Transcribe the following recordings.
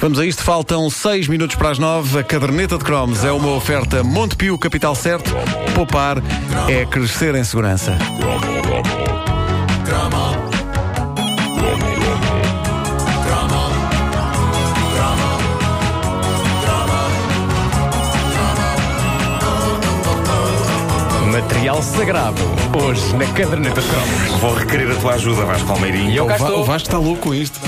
Vamos a isto, faltam 6 minutos para as 9. A caderneta de cromos é uma oferta Montepio Capital Certo. Poupar é crescer em segurança. Material sagrado. Hoje na caderneta de cromos. Vou requerer a tua ajuda, Vasco Palmeirinho. E eu O, cá estou. o Vasco está louco com isto.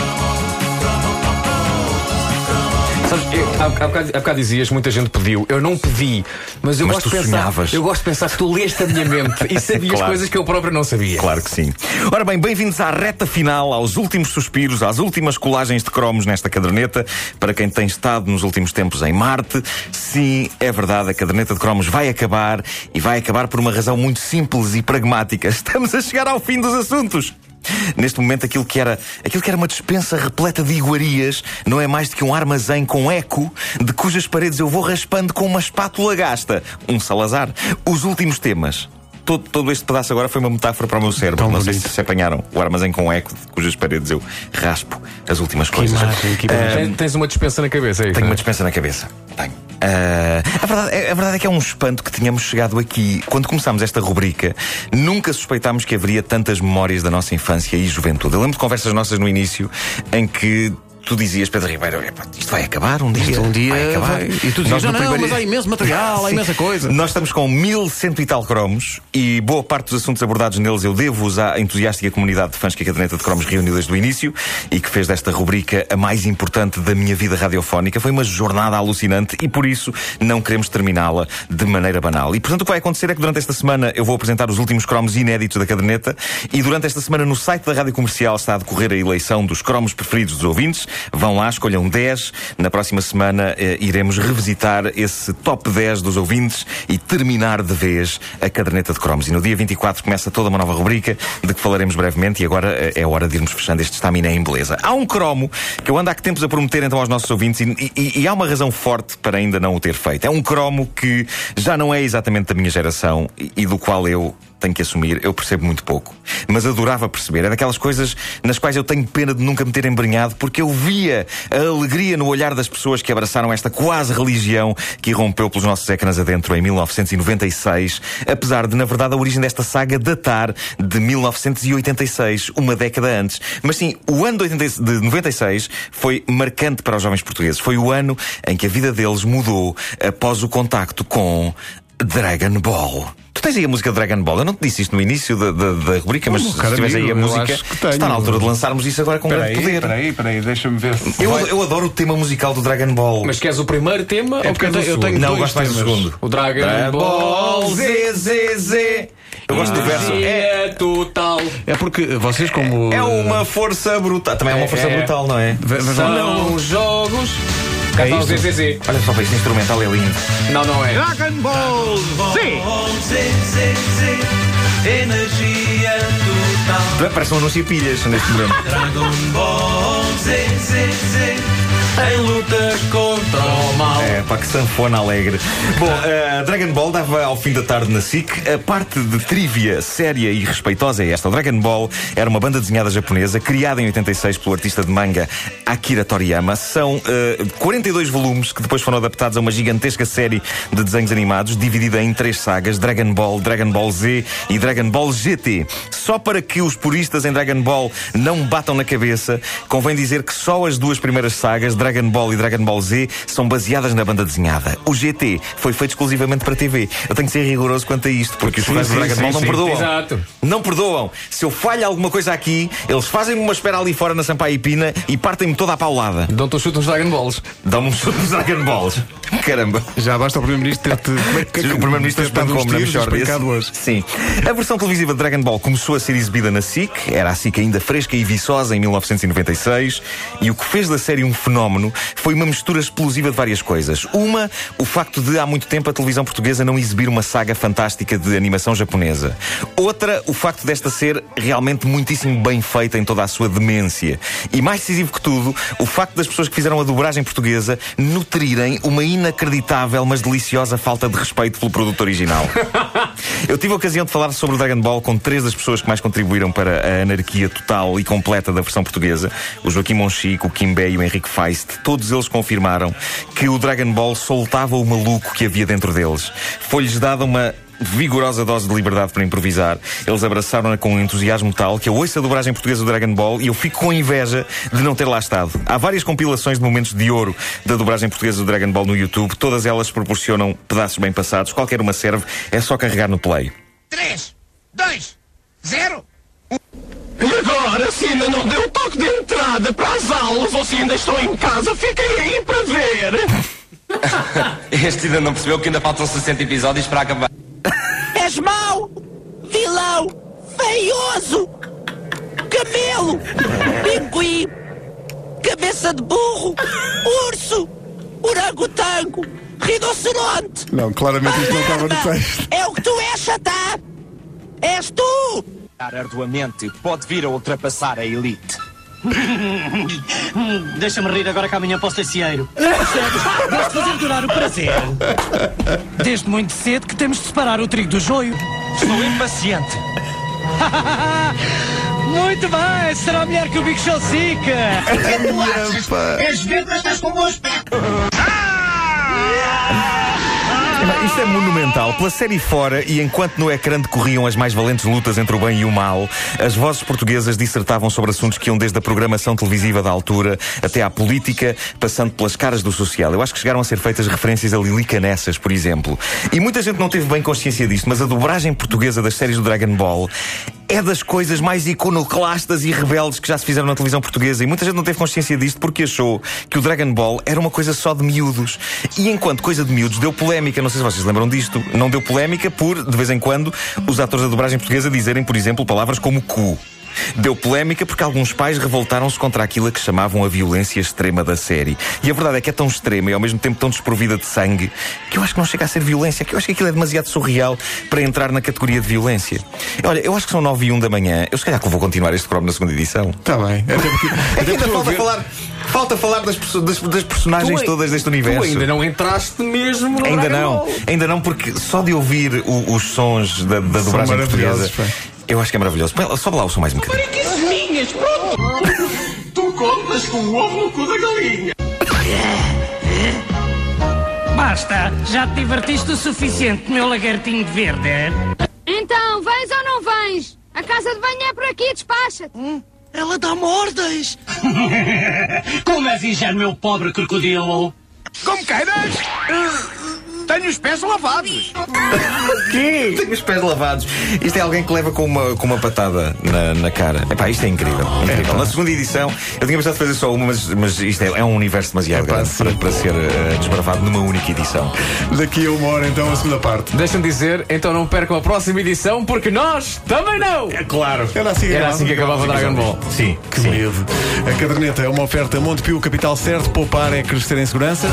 Sabes, eu, há, bocado, há bocado dizias, muita gente pediu. Eu não pedi, mas eu Mas gosto de pensar. sonhavas. Eu gosto de pensar que tu leste a minha mente e sabias Claro. coisas que eu próprio não sabia. Claro que sim. Ora bem, bem-vindos à reta final, aos últimos suspiros, às últimas colagens de cromos nesta caderneta. Para quem tem estado nos últimos tempos em Marte, sim, é verdade, a caderneta de cromos vai acabar e vai acabar por uma razão muito simples e pragmática. Estamos a chegar ao fim dos assuntos. Neste momento, aquilo que, era, aquilo que era uma despensa repleta de iguarias não é mais do que um armazém com eco, de cujas paredes eu vou raspando com uma espátula gasta. Um Salazar. Os últimos temas. Todo, todo este pedaço agora foi uma metáfora para o meu cérebro. Tão não sei bonito. se se apanharam. O armazém com eco, de cujas paredes eu raspo as últimas coisas. imagem, que imagem. Tens, tens uma dispensa na cabeça aí. tenho uma dispensa na cabeça. Tenho. A, verdade, é- a verdade é que é um espanto que tínhamos chegado aqui. Quando começámos esta rubrica, nunca suspeitámos que haveria tantas memórias da nossa infância e juventude. Eu lembro de conversas nossas no início em que. Tu dizias, Pedro Ribeiro, "Epá, isto vai acabar um dia. Isto um dia vai acabar. vai- E tu dizias, não, não, primeiro- mas há imenso material, há imensa coisa. Nós estamos com 1100 e tal cromos e boa parte dos assuntos abordados neles eu devo-os à entusiástica comunidade de fãs que a caderneta de cromos reuniu desde o início e que fez desta rubrica a mais importante da minha vida radiofónica. Foi uma jornada alucinante e por isso não queremos terminá-la de maneira banal. E portanto o que vai acontecer é que durante esta semana eu vou apresentar os últimos cromos inéditos da caderneta e durante esta semana no site da Rádio Comercial está a decorrer a eleição dos cromos preferidos dos ouvintes. Vão lá, escolham 10. Na próxima semana eh, iremos revisitar esse top 10 dos ouvintes e terminar de vez a caderneta de cromos. E no dia 24 começa toda uma nova rubrica de que falaremos brevemente e agora eh, é hora de irmos fechando este estaminé em beleza. Há um cromo que eu ando há que tempos a prometer então aos nossos ouvintes e, e- e há uma razão forte para ainda não o ter feito. É um cromo que já não é exatamente da minha geração e, e do qual eu tenho que assumir, eu percebo muito pouco. Mas adorava perceber. É daquelas coisas nas quais eu tenho pena de nunca me ter embrenhado, porque eu via a alegria no olhar das pessoas que abraçaram esta quase religião que irrompeu pelos nossos ecrãs adentro em 1996, apesar de, na verdade, a origem desta saga datar de 1986, uma década antes. Mas sim, o ano de, 80 de 96 foi marcante para os jovens portugueses. Foi o ano em que a vida deles mudou após o contacto com Dragon Ball. Tu tens aí a música de Dragon Ball? Eu não te disse isto no início da, da, da rubrica, mas Como, se tiveres aí a música, está na altura de lançarmos isso agora com grande poder. peraí, peraí, deixa-me ver. Eu, eu adoro o tema musical do Dragon Ball. Mas queres o primeiro tema ou porque eu tenho- eu tenho segundo? não, dois gosto mais do segundo. O Dragon, Ball Z. Z, Z. Eu gosto do verso. É, É total. É porque vocês, como. é uma força brutal. Também é uma força É. brutal, não é? Ve- vejam lá. São jogos. Cá está o isso? ZZZ. Olha só para este instrumental, é lindo. Não, não é. Dragon Ball Z! Energia total. Parece um anúncio de pilhas neste momento. Dragon Ball Z, Z, Z. Em luta contra o mal. É, pá, que sanfona alegre. Bom, eh, Dragon Ball dava ao fim da tarde na SIC. A parte de trivia séria e respeitosa é esta. O Dragon Ball era uma banda desenhada japonesa, criada em 86 pelo artista de manga Akira Toriyama. São eh, 42 volumes que depois foram adaptados a uma gigantesca série de desenhos animados, dividida em três sagas: Dragon Ball, Dragon Ball Z e Dragon Ball GT. Só para que os puristas em Dragon Ball não batam na cabeça, convém dizer que só as duas primeiras sagas, Dragon Ball e Dragon Ball Z, são baseadas na banda desenhada. O GT foi feito exclusivamente para TV. Eu tenho que ser rigoroso quanto a isto, porque os Sim, fãs do sim, Dragon sim, Ball não sim. perdoam. Exato. Não perdoam. Se eu falho alguma coisa aqui, eles fazem-me uma espera ali fora na Sampaio e Pina e partem-me toda a paulada. Dão-te os chutes nos Dragon Balls. Dão-me um chute nos Dragon Balls. Caramba. Já basta o Primeiro-Ministro ter-te. é que- O Primeiro-Ministro espancou-me uns na espancado hoje. Sim. A versão televisiva de Dragon Ball começou a ser exibida na SIC, era a SIC ainda fresca e viçosa em 1996, e o que fez da série um fenómeno foi uma mistura explosiva de várias coisas. Uma, o facto de há muito tempo a televisão portuguesa não exibir uma saga fantástica de animação japonesa. Outra, o facto desta ser realmente muitíssimo bem feita em toda a sua demência. E mais decisivo que tudo, o facto das pessoas que fizeram a dobragem portuguesa nutrirem uma inacreditável, mas deliciosa falta de respeito pelo produto original. Eu tive a ocasião de falar sobre o Dragon Ball com três das pessoas que mais contribuíram para a anarquia total e completa da versão portuguesa: o Joaquim Monchique, o Kim Bay e o Henrique Feist. Todos eles confirmaram que o Dragon Ball soltava o maluco que havia dentro deles. Foi-lhes dada uma vigorosa dose de liberdade para improvisar. Eles abraçaram-na com um entusiasmo tal que eu ouço a dobragem portuguesa do Dragon Ball e eu fico com inveja de não ter lá estado. Há várias compilações de momentos de ouro da dobragem portuguesa do Dragon Ball no YouTube. Todas elas proporcionam pedaços bem passados. Qualquer uma serve. É só carregar no play. 3, 2, 0. Agora, se ainda não deu o toque de entrada para as aulas ou se ainda estou em casa, fiquem aí para ver. Este ainda não percebeu que ainda faltam 60 episódios para acabar. És mau, vilão, feioso, camelo, pinguim, cabeça de burro, urso, orangotango, rinoceronte. Não, claramente isto não estava no texto. É o que tu és, Satã. És tu. Arduamente pode vir a ultrapassar a elite. Deixa-me rir agora que amanhã posso ter cieiro. Percebes? De fazer durar o prazer. Desde muito cedo que temos de separar o trigo do joio. Estou impaciente. Muito bem, será melhor que o Big Show Sica. És verde, mas estás com bom aspecto. Isto é monumental. Pela série fora, e enquanto no ecrã decorriam as mais valentes lutas entre o bem e o mal, as vozes portuguesas dissertavam sobre assuntos que iam desde a programação televisiva da altura até à política, passando pelas caras do social. Eu acho que chegaram a ser feitas referências a Lili Canessas, por exemplo. E muita gente não teve bem consciência disto, mas a dobragem portuguesa das séries do Dragon Ball é das coisas mais iconoclastas e rebeldes que já se fizeram na televisão portuguesa. E muita gente não teve consciência disto porque achou que o Dragon Ball era uma coisa só de miúdos. E enquanto coisa de miúdos, deu polémica. Não sei se vocês lembram disto. Não deu polémica por, de vez em quando, os atores da dobragem portuguesa dizerem, por exemplo, palavras como cu. Deu polémica porque alguns pais revoltaram-se contra aquilo a que chamavam a violência extrema da série. E a verdade é que é tão extrema e ao mesmo tempo tão desprovida de sangue que eu acho que não chega a ser violência, que eu acho que aquilo é demasiado surreal para entrar na categoria de violência. Olha, eu acho que são 9 e 1 da manhã. Eu se calhar que vou continuar este programa na segunda edição. Está bem. Até porque, É que ainda falta ver- falar, falta falar das, das- das personagens Tu ai- todas deste Tu universo. ainda não entraste mesmo no Ainda Dragon não, Ball. ainda não, porque só de ouvir o- os sons da, da dobragem portuguesa, pá. Eu acho que é maravilhoso. Sobe lá o som mais um bocadinho. minhas, pronto. tu contas com o ovo no cu da galinha. Basta, já te divertiste o suficiente, meu lagartinho de verde. Então, vens ou não vens? A casa de banho é por aqui, despacha-te. Ela dá-me ordens. Como és ingênuo, meu pobre crocodilo? Como queiras. Tenho os pés lavados. Tenho os pés lavados. Isto é alguém que leva com uma, com uma patada na, na cara. Epá, isto é incrível. incrível. Na segunda edição, eu tinha pensado fazer só uma, mas, mas isto é, é um universo demasiado Epá, grande sim. para, para ser eh, desbravado numa única edição. Daqui a uma hora, então, a segunda parte. Deixa-me dizer, então não percam a próxima edição, porque nós também não! Claro. Era assim que Era acabava. assim que acabava o Dragon Ball. Sim, Que medo. A caderneta é uma oferta Montepio Capital Certo. Poupar é crescer em segurança.